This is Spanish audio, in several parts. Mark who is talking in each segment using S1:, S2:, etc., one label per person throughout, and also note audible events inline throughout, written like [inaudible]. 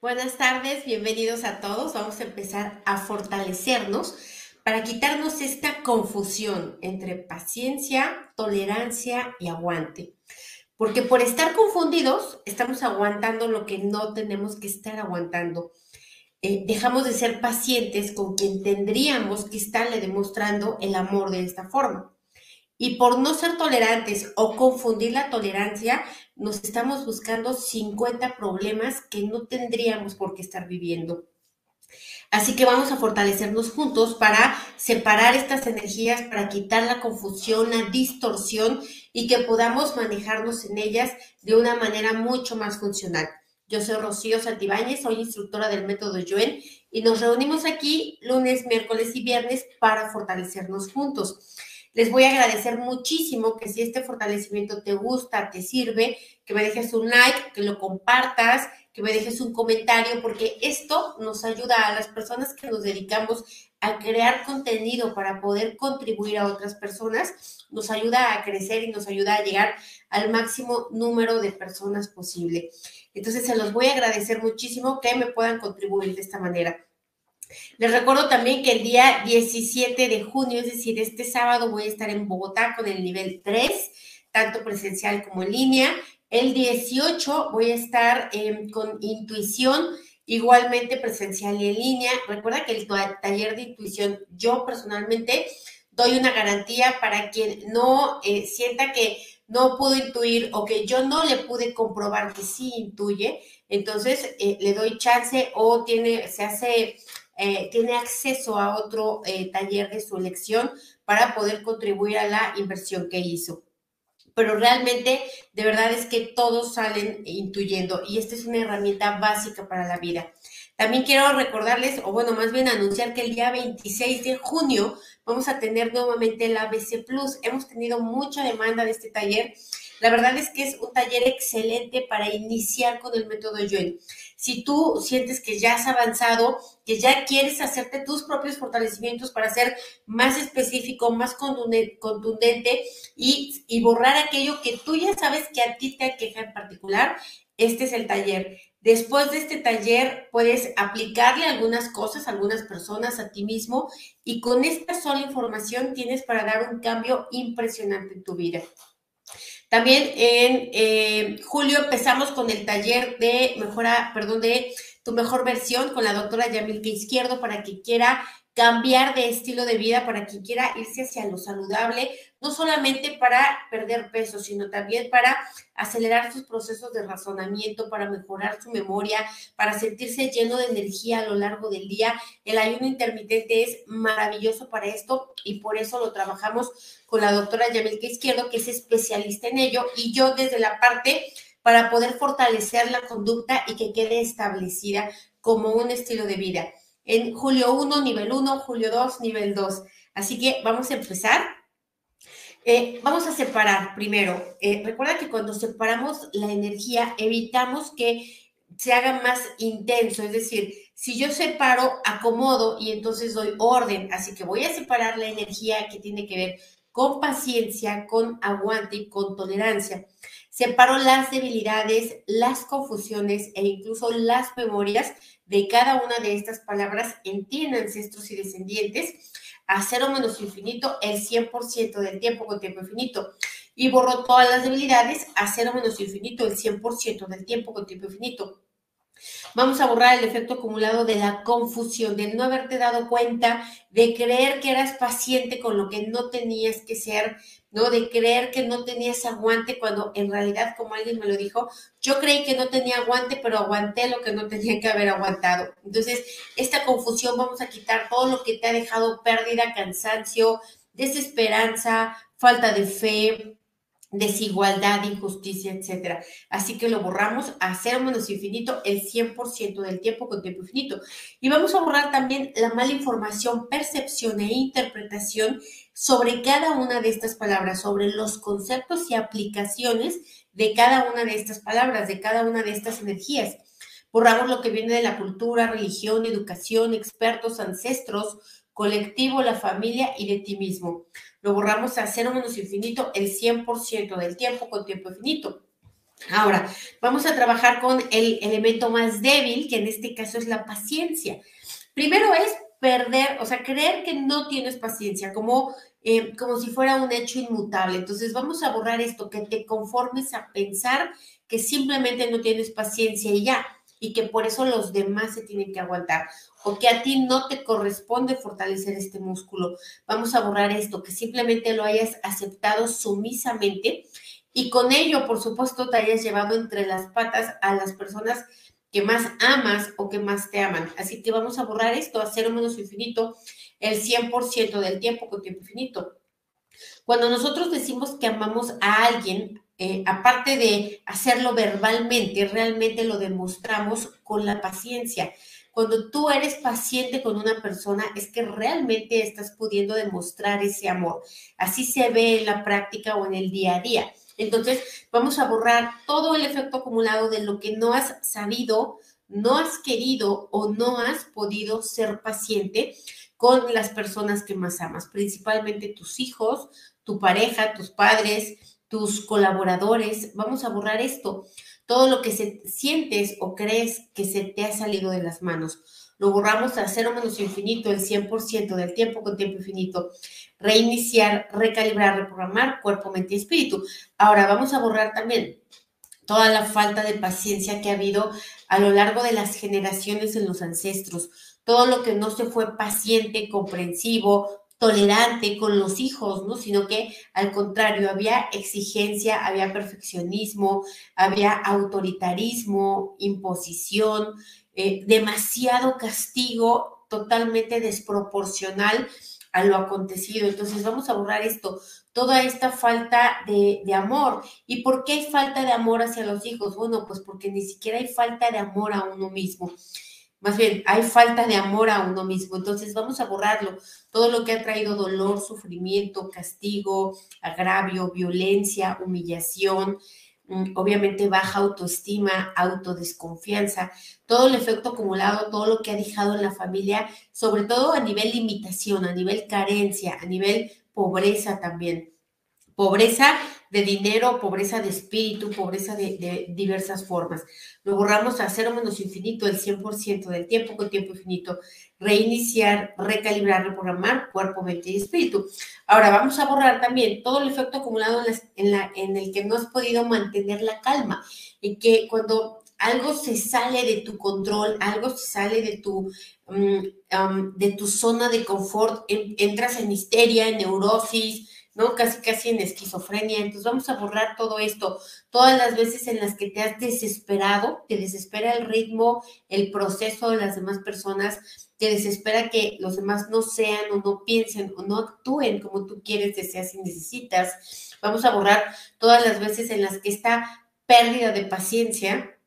S1: Buenas tardes, bienvenidos a todos. Vamos a empezar a fortalecernos para quitarnos esta confusión entre paciencia, tolerancia y aguante. Porque por estar confundidos, estamos aguantando lo que no tenemos que estar aguantando. Eh, dejamos de ser pacientes con quien tendríamos que estarle demostrando el amor de esta forma. Y por no ser tolerantes o confundir la tolerancia, nos estamos buscando 50 problemas que no tendríamos por qué estar viviendo. Así que vamos a fortalecernos juntos para separar estas energías, para quitar la confusión, la distorsión y que podamos manejarnos en ellas de una manera mucho más funcional. Yo soy Rocío Santibáñez, soy instructora del método Yuen y nos reunimos aquí lunes, miércoles y viernes para fortalecernos juntos. Les voy a agradecer muchísimo que si este fortalecimiento te gusta, te sirve, que me dejes un like, que lo compartas, que me dejes un comentario, porque esto nos ayuda a las personas que nos dedicamos a crear contenido para poder contribuir a otras personas, nos ayuda a crecer y nos ayuda a llegar al máximo número de personas posible. Entonces, se los voy a agradecer muchísimo que me puedan contribuir de esta manera. Les recuerdo también que el día 17 de junio, es decir, este sábado, voy a estar en Bogotá con el nivel 3, tanto presencial como en línea. El 18 voy a estar em, con intuición, igualmente presencial y en línea. Recuerda que el taller de intuición, yo personalmente doy una garantía para quien no eh, sienta que no pudo intuir o que yo no le pude comprobar que sí intuye, entonces eh, le doy chance o tiene, se hace eh, tiene acceso a otro eh, taller de su elección para poder contribuir a la inversión que hizo. Pero realmente, de verdad es que todos salen intuyendo y esta es una herramienta básica para la vida. También quiero recordarles, o bueno, más bien anunciar que el día 26 de junio vamos a tener nuevamente el ABC Plus. Hemos tenido mucha demanda de este taller. La verdad es que es un taller excelente para iniciar con el método Yuen si tú sientes que ya has avanzado, que ya quieres hacerte tus propios fortalecimientos para ser más específico, más contundente y, y borrar aquello que tú ya sabes que a ti te aqueja en particular, este es el taller. Después de este taller puedes aplicarle algunas cosas, algunas personas, a ti mismo y con esta sola información tienes para dar un cambio impresionante en tu vida. También en eh, julio empezamos con el taller de mejora, perdón, de tu mejor versión con la doctora Yamilke Izquierdo para que quiera cambiar de estilo de vida, para quien quiera irse hacia lo saludable, no solamente para perder peso, sino también para acelerar sus procesos de razonamiento, para mejorar su memoria, para sentirse lleno de energía a lo largo del día. El ayuno intermitente es maravilloso para esto y por eso lo trabajamos con la doctora Yamilke Izquierdo, que es especialista en ello, y yo desde la parte para poder fortalecer la conducta y que quede establecida como un estilo de vida en julio 1, nivel 1, julio 2, nivel 2. Así que vamos a empezar. Eh, vamos a separar primero. Eh, recuerda que cuando separamos la energía, evitamos que se haga más intenso. Es decir, si yo separo, acomodo y entonces doy orden. Así que voy a separar la energía que tiene que ver con paciencia, con aguante y con tolerancia. Separo las debilidades, las confusiones e incluso las memorias de cada una de estas palabras en ti, en ancestros y descendientes, a cero menos infinito el 100% del tiempo con tiempo infinito. Y borro todas las debilidades a cero menos infinito el 100% del tiempo con tiempo infinito. Vamos a borrar el efecto acumulado de la confusión, de no haberte dado cuenta, de creer que eras paciente con lo que no tenías que ser, ¿no? De creer que no tenías aguante cuando en realidad, como alguien me lo dijo, yo creí que no tenía aguante, pero aguanté lo que no tenía que haber aguantado. Entonces, esta confusión vamos a quitar todo lo que te ha dejado pérdida, cansancio, desesperanza, falta de fe, desigualdad, injusticia, etcétera. Así que lo borramos a cero menos infinito el 100% del tiempo con tiempo infinito. Y vamos a borrar también la mala información, percepción e interpretación sobre cada una de estas palabras, sobre los conceptos y aplicaciones de cada una de estas palabras, de cada una de estas energías. Borramos lo que viene de la cultura, religión, educación, expertos, ancestros, colectivo, la familia y de ti mismo lo borramos a cero menos infinito el 100% del tiempo con tiempo infinito. Ahora, vamos a trabajar con el elemento más débil, que en este caso es la paciencia. Primero es perder, o sea, creer que no tienes paciencia, como, eh, como si fuera un hecho inmutable. Entonces, vamos a borrar esto, que te conformes a pensar que simplemente no tienes paciencia y ya, y que por eso los demás se tienen que aguantar, o que a ti no te corresponde fortalecer este músculo. Vamos a borrar esto, que simplemente lo hayas aceptado sumisamente y con ello, por supuesto, te hayas llevado entre las patas a las personas que más amas o que más te aman. Así que vamos a borrar esto a cero menos infinito el 100% del tiempo con tiempo infinito. Cuando nosotros decimos que amamos a alguien, eh, aparte de hacerlo verbalmente, realmente lo demostramos con la paciencia. Cuando tú eres paciente con una persona, es que realmente estás pudiendo demostrar ese amor. Así se ve en la práctica o en el día a día. Entonces, vamos a borrar todo el efecto acumulado de lo que no has sabido, no has querido o no has podido ser paciente con las personas que más amas, principalmente tus hijos, tu pareja, tus padres, tus colaboradores. Vamos a borrar esto, todo lo que se, sientes o crees que se te ha salido de las manos lo borramos a cero menos infinito, el 100% del tiempo con tiempo infinito. Reiniciar, recalibrar, reprogramar cuerpo, mente y espíritu. Ahora vamos a borrar también toda la falta de paciencia que ha habido a lo largo de las generaciones en los ancestros, todo lo que no se fue paciente, comprensivo, tolerante con los hijos, ¿no? Sino que al contrario, había exigencia, había perfeccionismo, había autoritarismo, imposición, eh, demasiado castigo totalmente desproporcional a lo acontecido. Entonces vamos a borrar esto, toda esta falta de, de, amor. ¿Y por qué hay falta de amor hacia los hijos? Bueno, pues porque ni siquiera hay falta de amor a uno mismo. Más bien, hay falta de amor a uno mismo. Entonces vamos a borrarlo. Todo lo que ha traído dolor, sufrimiento, castigo, agravio, violencia, humillación, Mm, obviamente baja autoestima, autodesconfianza, todo el efecto acumulado, todo lo que ha dejado en la familia, sobre todo a nivel limitación, a nivel carencia, a nivel pobreza también. Pobreza de dinero, pobreza de espíritu, pobreza de, diversas formas. Lo borramos a cero menos infinito, el 100% del tiempo con tiempo infinito. Reiniciar, recalibrar, reprogramar cuerpo, mente y espíritu. Ahora vamos a borrar también todo el efecto acumulado en, en el que no has podido mantener la calma. Y que cuando algo se sale de tu control, algo se sale de tu, mm, de tu zona de confort, entras en histeria, en neurosis, ¿no? Casi, casi en esquizofrenia. Entonces vamos a borrar todo esto. Todas las veces en las que te has desesperado, te desespera el ritmo, el proceso de las demás personas, te desespera que los demás no sean o no piensen o no actúen como tú quieres, deseas y necesitas. Vamos a borrar todas las veces en las que esta pérdida de paciencia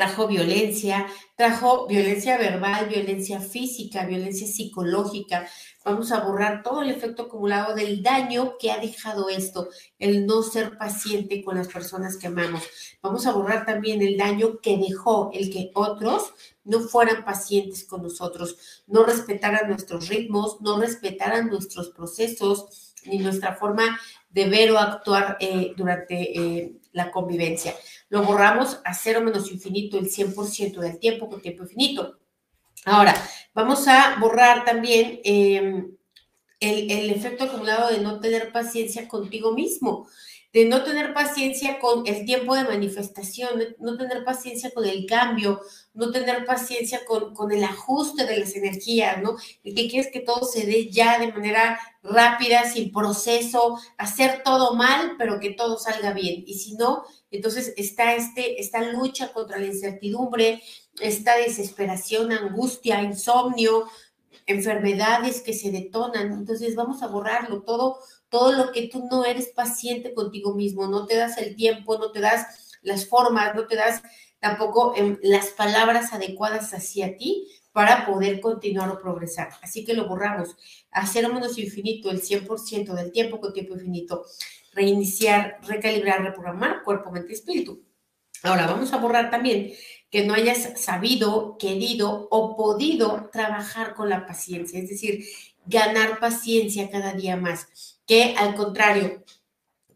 S1: trajo violencia, trajo violencia verbal, violencia física, violencia psicológica, Vamos a borrar todo el efecto acumulado del daño que ha dejado esto, el no ser paciente con las personas que amamos. Vamos a borrar también el daño que dejó el que otros no fueran pacientes con nosotros, no respetaran nuestros ritmos, no respetaran nuestros procesos ni nuestra forma de ver o actuar eh, durante eh, la convivencia. Lo borramos a cero menos infinito el 100% del tiempo con tiempo infinito. Ahora, vamos a borrar también em, el, efecto acumulado de no tener paciencia contigo mismo, de no tener paciencia con el tiempo de manifestación, no tener paciencia con el cambio, no tener paciencia con, con el ajuste de las energías, ¿no? El que quieres que todo se dé ya de manera rápida, sin proceso, hacer todo mal, pero que todo salga bien. Y si no, entonces está este, esta lucha contra la incertidumbre, esta desesperación, angustia, insomnio, enfermedades que se detonan. Entonces vamos a borrarlo todo, todo lo que tú no eres paciente contigo mismo, no te das el tiempo, no te das las formas, no te das tampoco em, las palabras adecuadas hacia ti para poder continuar o progresar. Así que lo borramos a cero menos infinito, el 100% del tiempo con tiempo infinito. Reiniciar, recalibrar, reprogramar cuerpo, mente y espíritu. Ahora vamos a borrar también que no hayas sabido, querido o podido trabajar con la paciencia, es decir, ganar paciencia cada día más, que al contrario,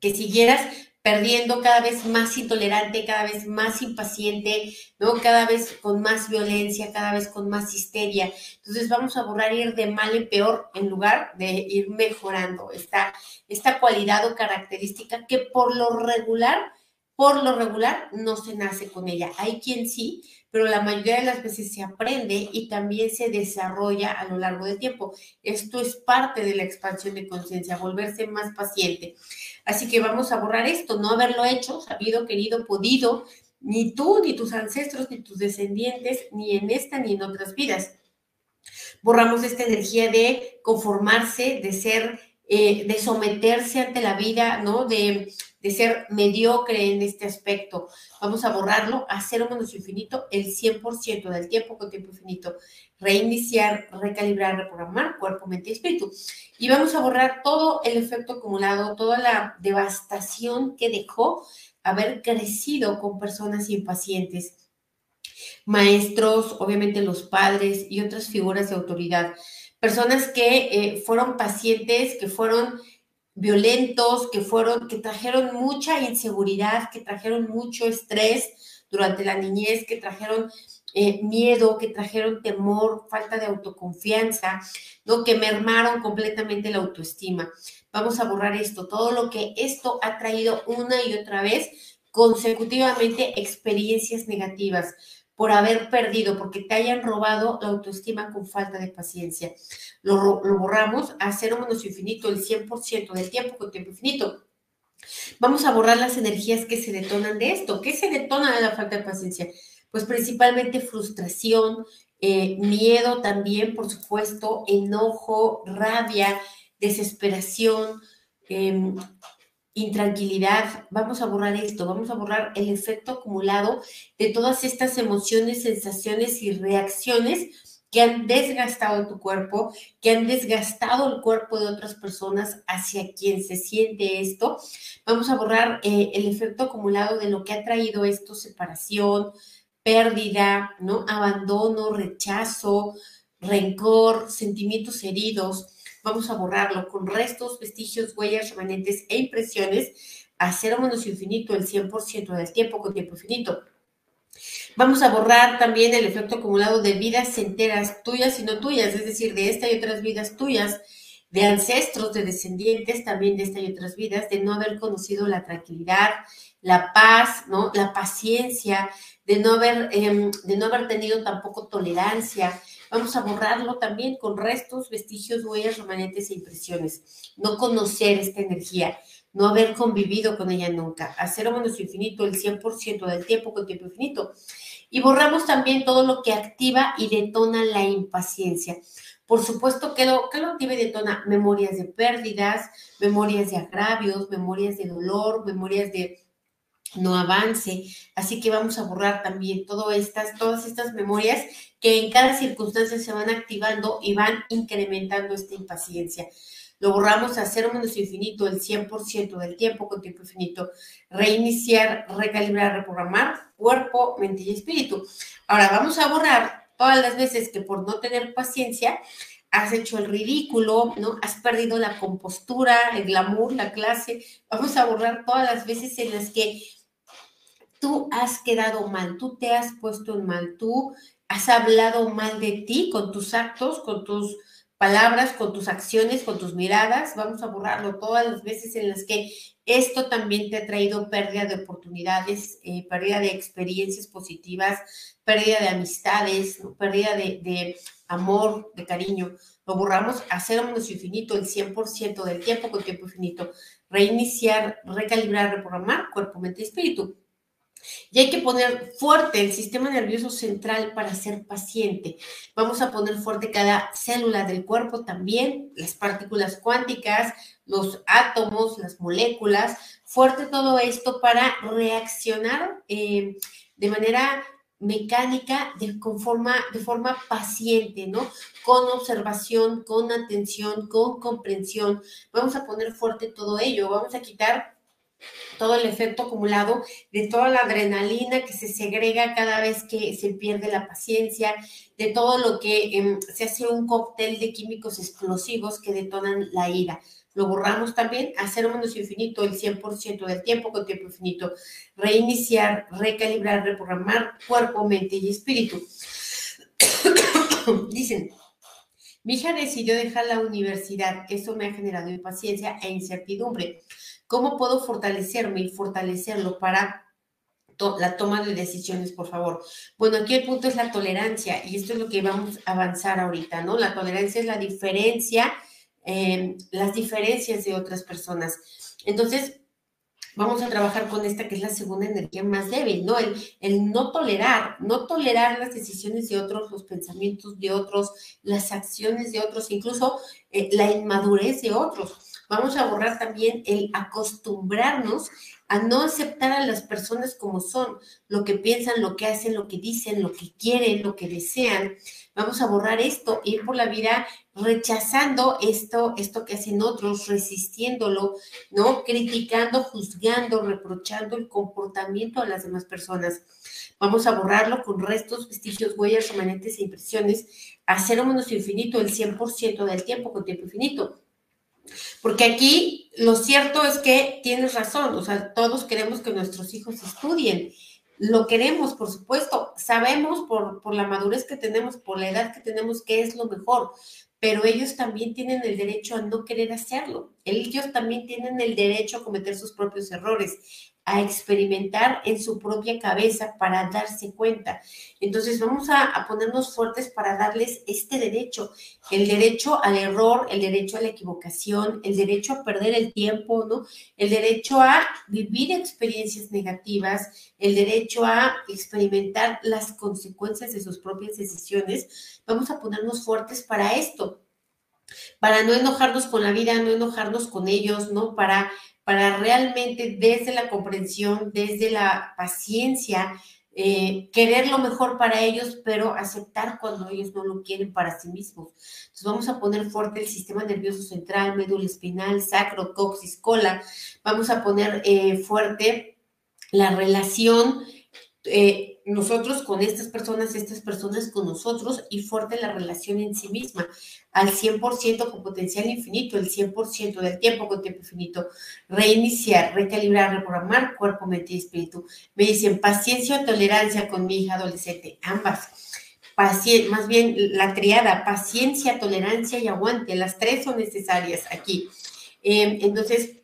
S1: que siguieras perdiendo cada vez más intolerante, cada vez más impaciente, ¿no? Cada vez con más violencia, cada vez con más histeria. Entonces vamos a borrar ir de mal en peor en lugar de ir mejorando esta, esta cualidad o característica que por lo regular, por lo regular no se nace con ella. Hay quien sí, pero la mayoría de las veces se aprende y también se desarrolla a lo largo del tiempo. Esto es parte de la expansión de conciencia, volverse más paciente. Así que vamos a borrar esto, no haberlo hecho, sabido, querido, podido, ni tú, ni tus ancestros, ni tus descendientes, ni en esta, ni en otras vidas. Borramos esta energía de conformarse, de ser, eh, de someterse ante la vida, ¿no? De de ser mediocre en este aspecto. Vamos a borrarlo a cero menos infinito el 100% del tiempo con tiempo infinito. Reiniciar, recalibrar, reprogramar cuerpo, mente y espíritu. Y vamos a borrar todo el efecto acumulado, toda la devastación que dejó haber crecido con personas impacientes. Maestros, obviamente los padres y otras figuras de autoridad. Personas que eh, fueron pacientes, que fueron violentos, que fueron, que trajeron mucha inseguridad, que trajeron mucho estrés durante la niñez, que trajeron eh, miedo, que trajeron temor, falta de autoconfianza, ¿no? que mermaron completamente la autoestima. Vamos a borrar esto, todo lo que esto ha traído una y otra vez consecutivamente experiencias negativas por haber perdido, porque te hayan robado la autoestima con falta de paciencia. Lo, borramos a cero menos infinito, el 100% del tiempo con tiempo infinito. Vamos a borrar las energías que se detonan de esto. ¿Qué se detona de la falta de paciencia? Pues principalmente frustración, eh, miedo también, por supuesto, enojo, rabia, desesperación, em, intranquilidad, vamos a borrar esto, vamos a borrar el efecto acumulado de todas estas emociones, sensaciones y reacciones que han desgastado tu cuerpo, que han desgastado el cuerpo de otras personas hacia quien se siente esto. Vamos a borrar eh, el efecto acumulado de lo que ha traído esto, separación, pérdida, ¿no? Abandono, rechazo, rencor, sentimientos heridos vamos a borrarlo con restos, vestigios, huellas, remanentes e impresiones a cero menos infinito el 100% del tiempo con tiempo infinito. Vamos a borrar también el efecto acumulado de vidas enteras tuyas y no tuyas, es decir, de esta y otras vidas tuyas, de ancestros, de descendientes también de esta y otras vidas, de no haber conocido la tranquilidad, la paz, ¿no? La paciencia, de no haber, em, de no haber tenido tampoco tolerancia, Vamos a borrarlo también con restos, vestigios, huellas, remanentes e impresiones. No conocer esta energía, no haber convivido con ella nunca. Hacer menos infinito el 100% del tiempo con tiempo infinito. Y borramos también todo lo que activa y detona la impaciencia. Por supuesto que lo, que lo activa y detona memorias de pérdidas, memorias de agravios, memorias de dolor, memorias de no avance. Así que vamos a borrar también todas estas, todas estas memorias que en cada circunstancia se van activando y van incrementando esta impaciencia. Lo borramos a cero menos infinito el 100% del tiempo con tiempo infinito. Reiniciar, recalibrar, reprogramar cuerpo, mente y espíritu. Ahora vamos a borrar todas las veces que por no tener paciencia has hecho el ridículo, ¿no? Has perdido la compostura, el glamour, la clase. Vamos a borrar todas las veces en las que tú has quedado mal, tú te has puesto en mal, tú has hablado mal de ti con tus actos, con tus palabras, con tus acciones, con tus miradas. Vamos a borrarlo todas las veces en las que esto también te ha traído pérdida de oportunidades, eh, pérdida de experiencias positivas, pérdida de amistades, pérdida de, amor, de cariño. Lo borramos a cero menos infinito, el 100% del tiempo con tiempo infinito. Reiniciar, recalibrar, reprogramar cuerpo, mente y espíritu. Y hay que poner fuerte el sistema nervioso central para ser paciente. Vamos a poner fuerte cada célula del cuerpo también, las partículas cuánticas, los átomos, las moléculas, fuerte todo esto para reaccionar eh, de manera mecánica, forma, de forma paciente, ¿no? Con observación, con atención, con comprensión. Vamos a poner fuerte todo ello. Vamos a quitar todo el efecto acumulado de toda la adrenalina que se segrega cada vez que se pierde la paciencia, de todo lo que em, se hace un cóctel de químicos explosivos que detonan la ira. Lo borramos también a cero menos infinito el 100% del tiempo con tiempo infinito. Reiniciar, recalibrar, reprogramar cuerpo, mente y espíritu. [coughs] Dicen, mi hija decidió dejar la universidad. Eso me ha generado impaciencia e incertidumbre. ¿Cómo puedo fortalecerme y fortalecerlo para la toma de decisiones, por favor? Bueno, aquí el punto es la tolerancia y esto es lo que vamos a avanzar ahorita, ¿no? La tolerancia es la diferencia, eh, las diferencias de otras personas. Entonces, vamos a trabajar con esta que es la segunda energía más débil, ¿no? El, el, no tolerar, no tolerar las decisiones de otros, los pensamientos de otros, las acciones de otros, incluso eh, la inmadurez de otros. Vamos a borrar también el acostumbrarnos a no aceptar a las personas como son, lo que piensan, lo que hacen, lo que dicen, lo que quieren, lo que desean. Vamos a borrar esto, ir por la vida rechazando esto, esto que hacen otros, resistiéndolo, ¿no? Criticando, juzgando, reprochando el comportamiento de las demás personas. Vamos a borrarlo con restos, vestigios, huellas, remanentes e impresiones a cero menos infinito el 100% del tiempo con tiempo infinito. Porque aquí lo cierto es que tienes razón, o sea, todos queremos que nuestros hijos estudien. Lo queremos, por supuesto, sabemos por, por la madurez que tenemos, por la edad que tenemos, que es lo mejor, pero ellos también tienen el derecho a no querer hacerlo. Ellos también tienen el derecho a cometer sus propios errores a experimentar en su propia cabeza para darse cuenta. Entonces vamos a, ponernos fuertes para darles este derecho, el derecho al error, el derecho a la equivocación, el derecho a perder el tiempo, ¿no? El derecho a vivir experiencias negativas, el derecho a experimentar las consecuencias de sus propias decisiones. Vamos a ponernos fuertes para esto para no enojarnos con la vida, no enojarnos con ellos, ¿no? Para para realmente desde la comprensión, desde la paciencia, eh, querer lo mejor para ellos, pero aceptar cuando ellos no lo quieren para sí mismos. Entonces vamos a poner fuerte el sistema nervioso central, médula espinal, sacro, coxis, cola. Vamos a poner eh, fuerte la relación eh, nosotros con estas personas, estas personas con nosotros y fuerte la relación en sí misma, al 100% con potencial infinito, el 100% del tiempo con tiempo infinito, reiniciar, recalibrar, reprogramar cuerpo, mente y espíritu. Me dicen paciencia o tolerancia con mi hija adolescente, ambas. más bien la triada, paciencia, tolerancia y aguante, las tres son necesarias aquí. Eh, entonces,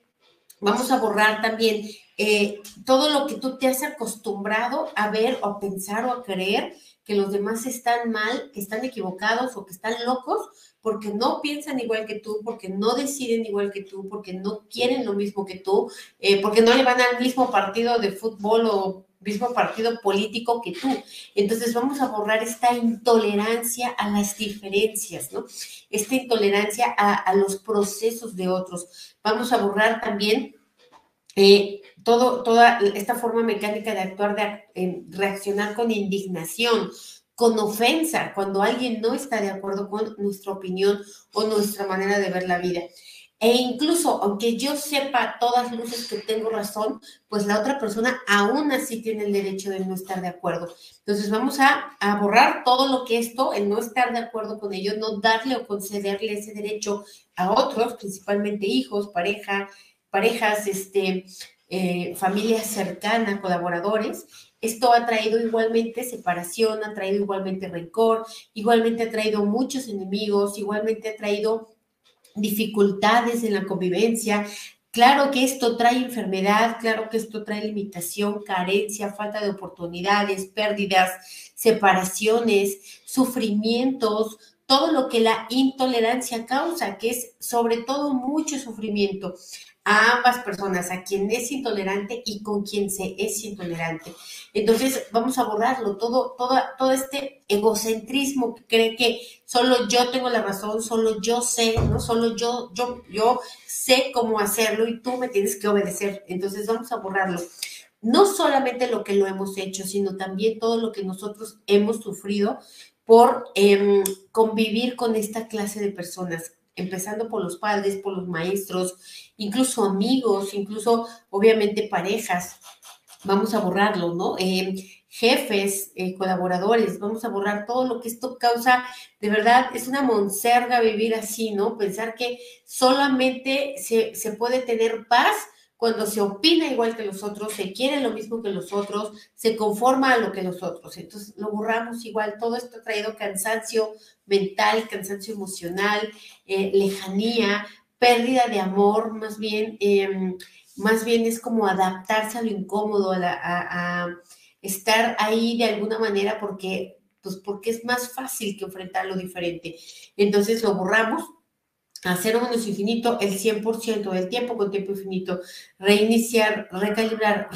S1: vamos a borrar también eh, todo lo que tú te has acostumbrado a ver o a pensar o a creer que los demás están mal, que están equivocados o que están locos porque no piensan igual que tú, porque no deciden igual que tú, porque no quieren lo mismo que tú, eh, porque no le van al mismo partido de fútbol o mismo partido político que tú. Entonces vamos a borrar esta intolerancia a las diferencias, ¿no? Esta intolerancia a, los procesos de otros. Vamos a borrar también eh, todo, toda esta forma mecánica de actuar, de reaccionar con indignación, con ofensa, cuando alguien no está de acuerdo con nuestra opinión o nuestra manera de ver la vida. E incluso, aunque yo sepa todas luces que tengo razón, pues la otra persona aún así tiene el derecho de no estar de acuerdo. Entonces vamos a, a borrar todo lo que esto, el no estar de acuerdo con ellos, no darle o concederle ese derecho a otros, principalmente hijos, pareja, parejas, este, eh, familia cercana, colaboradores, esto ha traído igualmente separación, ha traído igualmente rencor, igualmente ha traído muchos enemigos, igualmente ha traído dificultades en la convivencia. Claro que esto trae enfermedad, claro que esto trae limitación, carencia, falta de oportunidades, pérdidas, separaciones, sufrimientos, todo lo que la intolerancia causa, que es sobre todo mucho sufrimiento a ambas personas, a quien es intolerante y con quien se es intolerante. Entonces, vamos a borrarlo, todo, todo, todo este egocentrismo que cree que solo yo tengo la razón, solo yo sé, ¿no? Solo yo, yo, yo sé cómo hacerlo y tú me tienes que obedecer. Entonces, vamos a borrarlo. No solamente lo que lo hemos hecho, sino también todo lo que nosotros hemos sufrido por em, convivir con esta clase de personas empezando por los padres, por los maestros, incluso amigos, incluso obviamente parejas. Vamos a borrarlo, ¿no? Eh, jefes, eh, colaboradores, vamos a borrar todo lo que esto causa. De verdad, es una monserga vivir así, ¿no? Pensar que solamente se, se puede tener paz cuando se opina igual que los otros, se quiere lo mismo que los otros, se conforma a lo que los otros. Entonces lo borramos igual. Todo esto ha traído cansancio mental, cansancio emocional, eh, lejanía, pérdida de amor, más bien, em, más bien es como adaptarse a lo incómodo, a, estar ahí de alguna manera porque, pues porque es más fácil que enfrentar lo diferente. Entonces lo borramos a cero menos infinito el 100% del tiempo con tiempo infinito, reiniciar, recalibrar,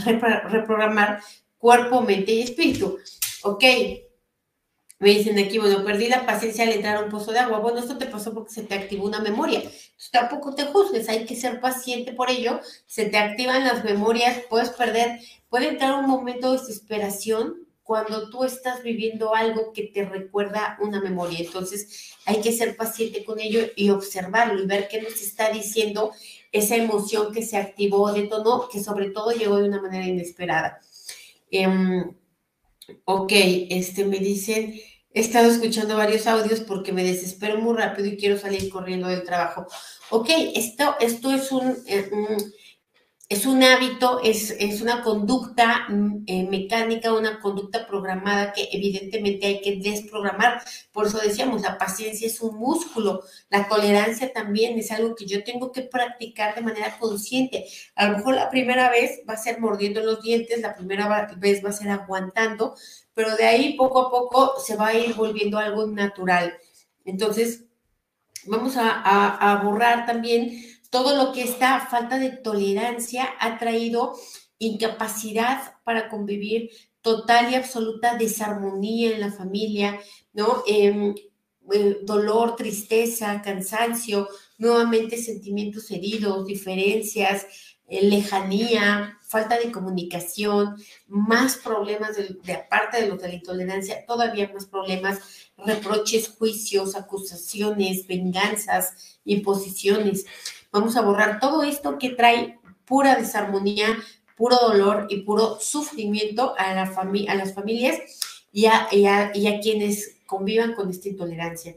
S1: reprogramar cuerpo, mente y espíritu. Ok, me dicen aquí, bueno, perdí la paciencia al entrar a un pozo de agua. Bueno, esto te pasó porque se te activó una memoria. Entonces, tampoco te juzgues, hay que ser paciente por ello. Se te activan las memorias, puedes perder, puede entrar un momento de desesperación cuando tú estás viviendo algo que te recuerda una memoria. Entonces, hay que ser paciente con ello y observarlo y ver qué nos está diciendo esa emoción que se activó, detonó, que sobre todo llegó de una manera inesperada. Em, ok, este me dicen, he estado escuchando varios audios porque me desespero muy rápido y quiero salir corriendo del trabajo. Ok, esto, esto es un eh, es un hábito, es, es una conducta mm, eh, mecánica, una conducta programada que evidentemente hay que desprogramar. Por eso decíamos, la paciencia es un músculo, la tolerancia también es algo que yo tengo que practicar de manera consciente. A lo mejor la primera vez va a ser mordiendo los dientes, la primera vez va a ser aguantando, pero de ahí poco a poco se va a ir volviendo algo natural. Entonces, vamos a, borrar también todo lo que esta falta de tolerancia ha traído incapacidad para convivir, total y absoluta desarmonía en la familia, ¿no? Em, eh, dolor, tristeza, cansancio, nuevamente sentimientos heridos, diferencias, eh, lejanía, falta de comunicación, más problemas de, de, aparte de los de la intolerancia, todavía más problemas, reproches, juicios, acusaciones, venganzas, imposiciones. Vamos a borrar todo esto que trae pura desarmonía, puro dolor y puro sufrimiento a, la a las familias y a, y a quienes convivan con esta intolerancia.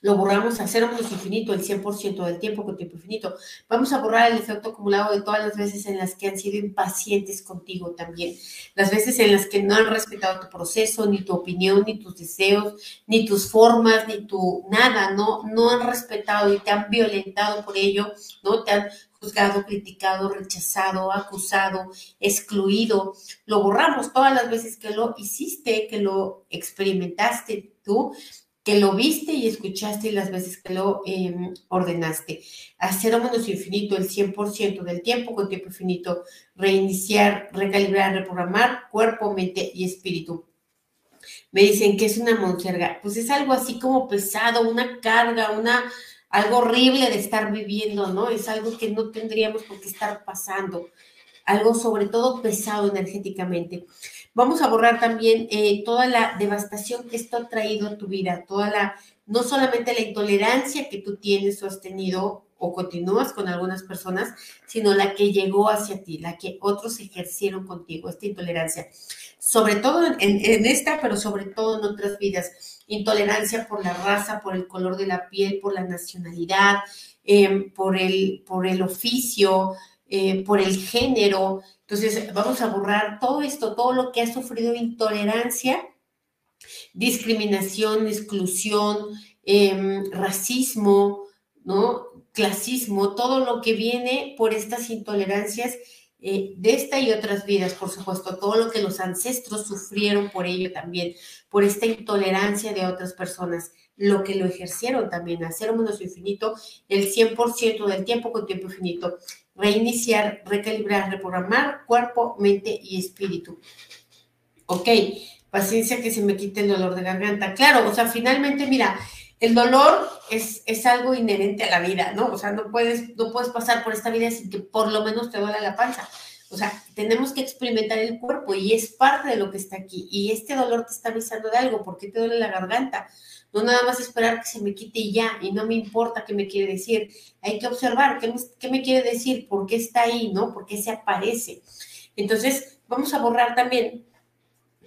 S1: Lo borramos a cero infinito, el 100% del tiempo con tiempo infinito. Vamos a borrar el efecto acumulado de todas las veces en las que han sido impacientes contigo también. Las veces en las que no han respetado tu proceso, ni tu opinión, ni tus deseos, ni tus formas, ni tu nada, ¿no? No han respetado y te han violentado por ello, ¿no? Te han juzgado, criticado, rechazado, acusado, excluido. Lo borramos todas las veces que lo hiciste, que lo experimentaste tú que lo viste y escuchaste y las veces que lo em, ordenaste. Hacer menos infinito el 100% del tiempo con tiempo infinito, reiniciar, recalibrar, reprogramar cuerpo, mente y espíritu. Me dicen que es una monserga. Pues es algo así como pesado, una carga, una algo horrible de estar viviendo, ¿no? Es algo que no tendríamos por qué estar pasando. Algo sobre todo pesado energéticamente. Vamos a borrar también eh, toda la devastación que esto ha traído a tu vida, toda la, no solamente la intolerancia que tú tienes o has tenido o continúas con algunas personas, sino la que llegó hacia ti, la que otros ejercieron contigo, esta intolerancia. Sobre todo en, esta, pero sobre todo en otras vidas. Intolerancia por la raza, por el color de la piel, por la nacionalidad, em, por, el, por el oficio, eh, por el género. Entonces, vamos a borrar todo esto, todo lo que ha sufrido intolerancia, discriminación, exclusión, em, racismo, ¿no? Clasismo, todo lo que viene por estas intolerancias eh, de esta y otras vidas, por supuesto, todo lo que los ancestros sufrieron por ello también, por esta intolerancia de otras personas, lo que lo ejercieron también, hacer menos infinito, el 100% del tiempo con tiempo infinito reiniciar, recalibrar, reprogramar cuerpo, mente y espíritu. Ok, paciencia que se me quite el dolor de garganta. Claro, o sea, finalmente, mira, el dolor es, es, algo inherente a la vida, ¿no? O sea, no puedes, no puedes pasar por esta vida sin que por lo menos te duela la panza. O sea, tenemos que experimentar el cuerpo y es parte de lo que está aquí. Y este dolor te está avisando de algo. ¿Por qué te duele la garganta? No nada más esperar que se me quite y ya, y no me importa qué me quiere decir. Hay que observar qué me, quiere decir, por qué está ahí, ¿no? ¿Por qué se aparece? Entonces, vamos a borrar también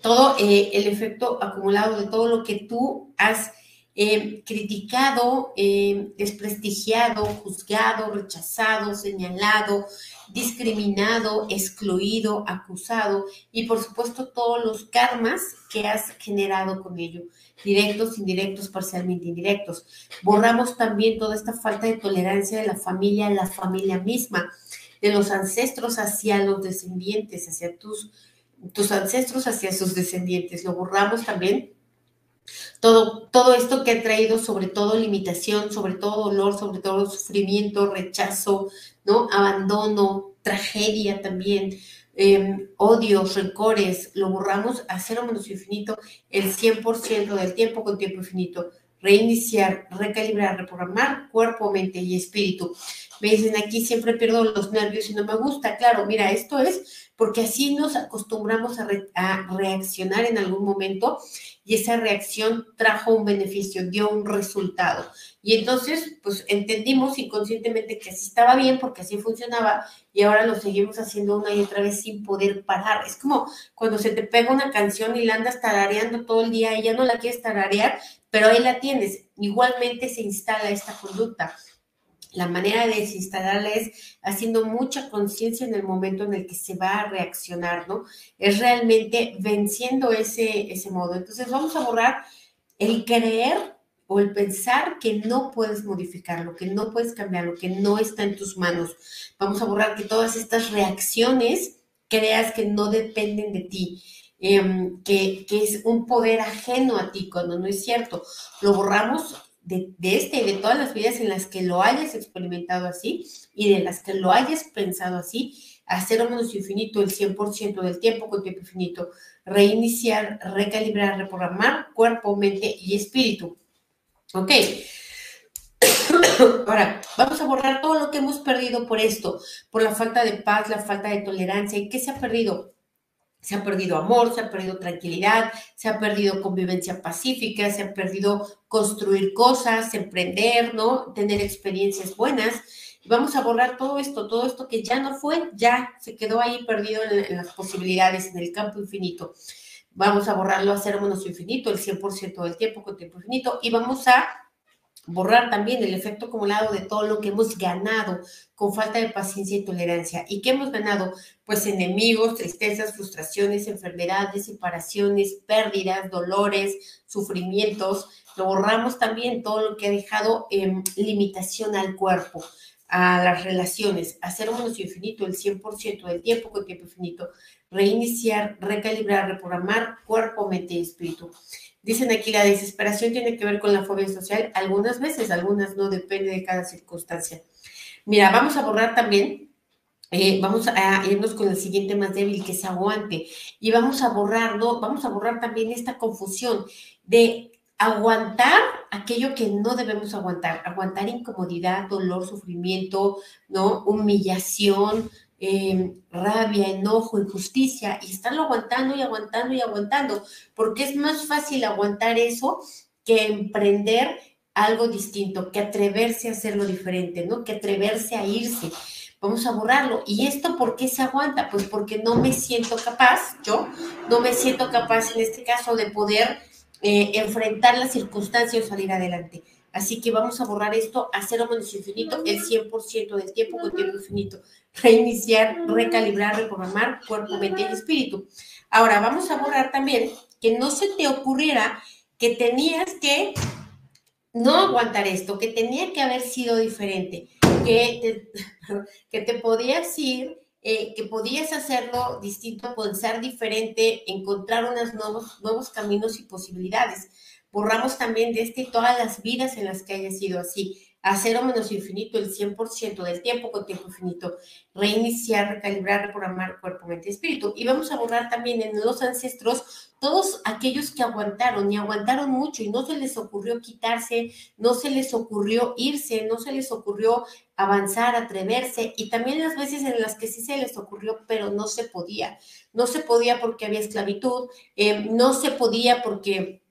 S1: todo eh, el efecto acumulado de todo lo que tú has eh, criticado, eh, desprestigiado, juzgado, rechazado, señalado, discriminado, excluido, acusado y por supuesto todos los karmas que has generado con ello, directos, indirectos, parcialmente indirectos. Borramos también toda esta falta de tolerancia de la familia, la familia misma, de los ancestros hacia los descendientes, hacia tus, tus ancestros, hacia sus descendientes. Lo borramos también todo, todo esto que ha traído sobre todo limitación, sobre todo dolor, sobre todo sufrimiento, rechazo, ¿no? Abandono, tragedia también, eh, odios, rencores, lo borramos a cero menos infinito el 100% del tiempo con tiempo infinito. Reiniciar, recalibrar, reprogramar cuerpo, mente y espíritu. Me dicen aquí siempre pierdo los nervios y no me gusta. Claro, mira, esto es porque así nos acostumbramos a, reaccionar en algún momento y esa reacción trajo un beneficio, dio un resultado. Y entonces, pues entendimos inconscientemente que así estaba bien porque así funcionaba y ahora lo seguimos haciendo una y otra vez sin poder parar. Es como cuando se te pega una canción y la andas tarareando todo el día y ya no la quieres tararear, pero ahí la tienes. Igualmente se instala esta conducta la manera de desinstalarla es haciendo mucha conciencia en el momento en el que se va a reaccionar, ¿no? Es realmente venciendo ese, ese modo. Entonces vamos a borrar el creer o el pensar que no puedes modificarlo, que no puedes cambiarlo, que no está en tus manos. Vamos a borrar que todas estas reacciones creas que no dependen de ti. Em, que, que es un poder ajeno a ti, cuando no es cierto. Lo borramos de, este y de todas las vidas en las que lo hayas experimentado así y de las que lo hayas pensado así, hacer o menos infinito el 100% del tiempo con tiempo infinito, reiniciar, recalibrar, reprogramar cuerpo, mente y espíritu. Ok. [coughs] Ahora, vamos a borrar todo lo que hemos perdido por esto, por la falta de paz, la falta de tolerancia. ¿Y qué se ha perdido? Se ha perdido amor, se ha perdido tranquilidad, se ha perdido convivencia pacífica, se ha perdido construir cosas, emprender, ¿no? Tener experiencias buenas. Vamos a borrar todo esto, todo esto que ya no fue, ya se quedó ahí perdido en, las posibilidades, en el campo infinito. Vamos a borrarlo a cero menos infinito, el 100% del tiempo con tiempo infinito. Y vamos a borrar también el efecto acumulado de todo lo que hemos ganado con falta de paciencia y tolerancia. ¿Y qué hemos ganado? Pues enemigos, tristezas, frustraciones, enfermedades, separaciones, pérdidas, dolores, sufrimientos. Lo borramos también todo lo que ha dejado em, limitación al cuerpo, a las relaciones, hacer un infinito el 100% del tiempo con tiempo infinito, reiniciar, recalibrar, reprogramar cuerpo, mente y espíritu. Dicen aquí, la desesperación tiene que ver con la fobia social, algunas veces, algunas no, depende de cada circunstancia. Mira, vamos a borrar también, eh, vamos a irnos con el siguiente más débil, que es aguante, y vamos a borrar, ¿no? Vamos a borrar también esta confusión de aguantar aquello que no debemos aguantar, aguantar incomodidad, dolor, sufrimiento, ¿no? Humillación, Em, rabia, enojo, injusticia, y estarlo aguantando y aguantando y aguantando, porque es más fácil aguantar eso que emprender algo distinto, que atreverse a hacerlo diferente, ¿no? Que atreverse a irse. Vamos a borrarlo. ¿Y esto por qué se aguanta? Pues porque no me siento capaz, yo no me siento capaz en este caso de poder eh, enfrentar las circunstancias o salir adelante. Así que vamos a borrar esto a cero menos infinito el 100% del tiempo con tiempo infinito reiniciar, recalibrar, reprogramar cuerpo, mente y espíritu. Ahora vamos a borrar también que no se te ocurriera que tenías que no aguantar esto, que tenía que haber sido diferente, que te, [laughs] que te podías ir, eh, que podías hacerlo distinto, pensar diferente, encontrar unos nuevos, nuevos caminos y posibilidades. Borramos también de este todas las vidas en las que haya sido así a cero menos infinito el 100% del tiempo con tiempo infinito, reiniciar, recalibrar, reprogramar cuerpo, mente y espíritu. Y vamos a borrar también en los ancestros todos aquellos que aguantaron y aguantaron mucho y no se les ocurrió quitarse, no se les ocurrió irse, no se les ocurrió avanzar, atreverse y también las veces en las que sí se les ocurrió, pero no se podía. No se podía porque había esclavitud, eh, no se podía porque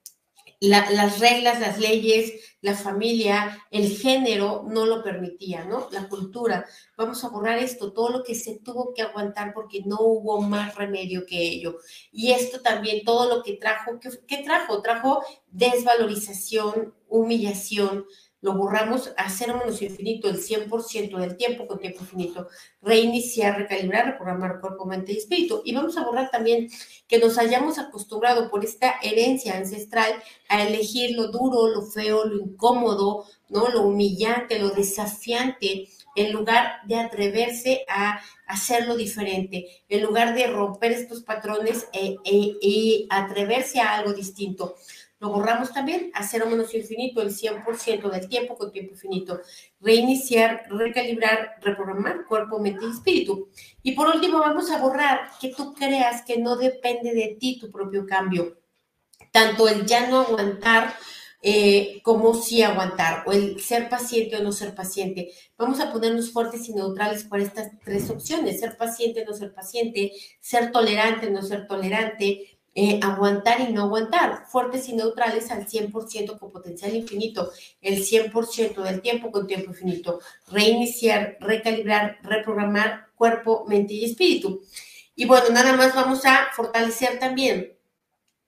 S1: las reglas, las leyes, la familia, el género no lo permitía, ¿no? La cultura. Vamos a borrar esto, todo lo que se tuvo que aguantar porque no hubo más remedio que ello. Y esto también, todo lo que trajo, ¿qué, qué trajo? Trajo desvalorización, humillación, lo borramos a cero menos infinito el 100% del tiempo con tiempo infinito, reiniciar, recalibrar, reprogramar cuerpo, mente y espíritu. Y vamos a borrar también que nos hayamos acostumbrado por esta herencia ancestral a elegir lo duro, lo feo, lo incómodo, ¿no? Lo humillante, lo desafiante, en lugar de atreverse a hacerlo diferente, en lugar de romper estos patrones e, e, y atreverse a algo distinto. Lo borramos también a cero menos infinito el 100% del tiempo con tiempo infinito. Reiniciar, recalibrar, reprogramar cuerpo, mente y espíritu. Y por último, vamos a borrar que tú creas que no depende de ti tu propio cambio. Tanto el ya no aguantar eh, como sí aguantar, o el ser paciente o no ser paciente. Vamos a ponernos fuertes y neutrales para estas tres opciones, ser paciente, o no ser paciente, ser tolerante, o no ser tolerante, eh, aguantar y no aguantar, fuertes y neutrales al 100% con potencial infinito, el 100% del tiempo con tiempo infinito, reiniciar, recalibrar, reprogramar cuerpo, mente y espíritu. Y bueno, nada más vamos a fortalecer también,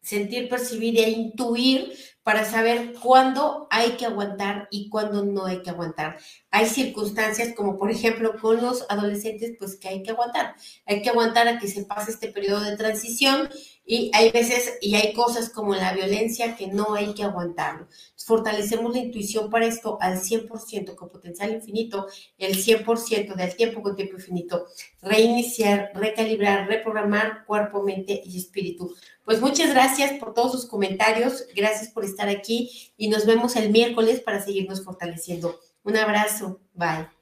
S1: sentir, percibir e intuir para saber cuándo hay que aguantar y cuándo no hay que aguantar. Hay circunstancias como por ejemplo con los adolescentes, pues que hay que aguantar. Hay que aguantar a que se pase este periodo de transición y hay veces y hay cosas como la violencia que no hay que aguantarlo. Fortalecemos la intuición para esto al 100% con potencial infinito, el 100% del tiempo con tiempo infinito. Reiniciar, recalibrar, reprogramar cuerpo, mente y espíritu. Pues muchas gracias por todos sus comentarios, gracias por estar aquí y nos vemos el miércoles para seguirnos fortaleciendo. Un abrazo, bye.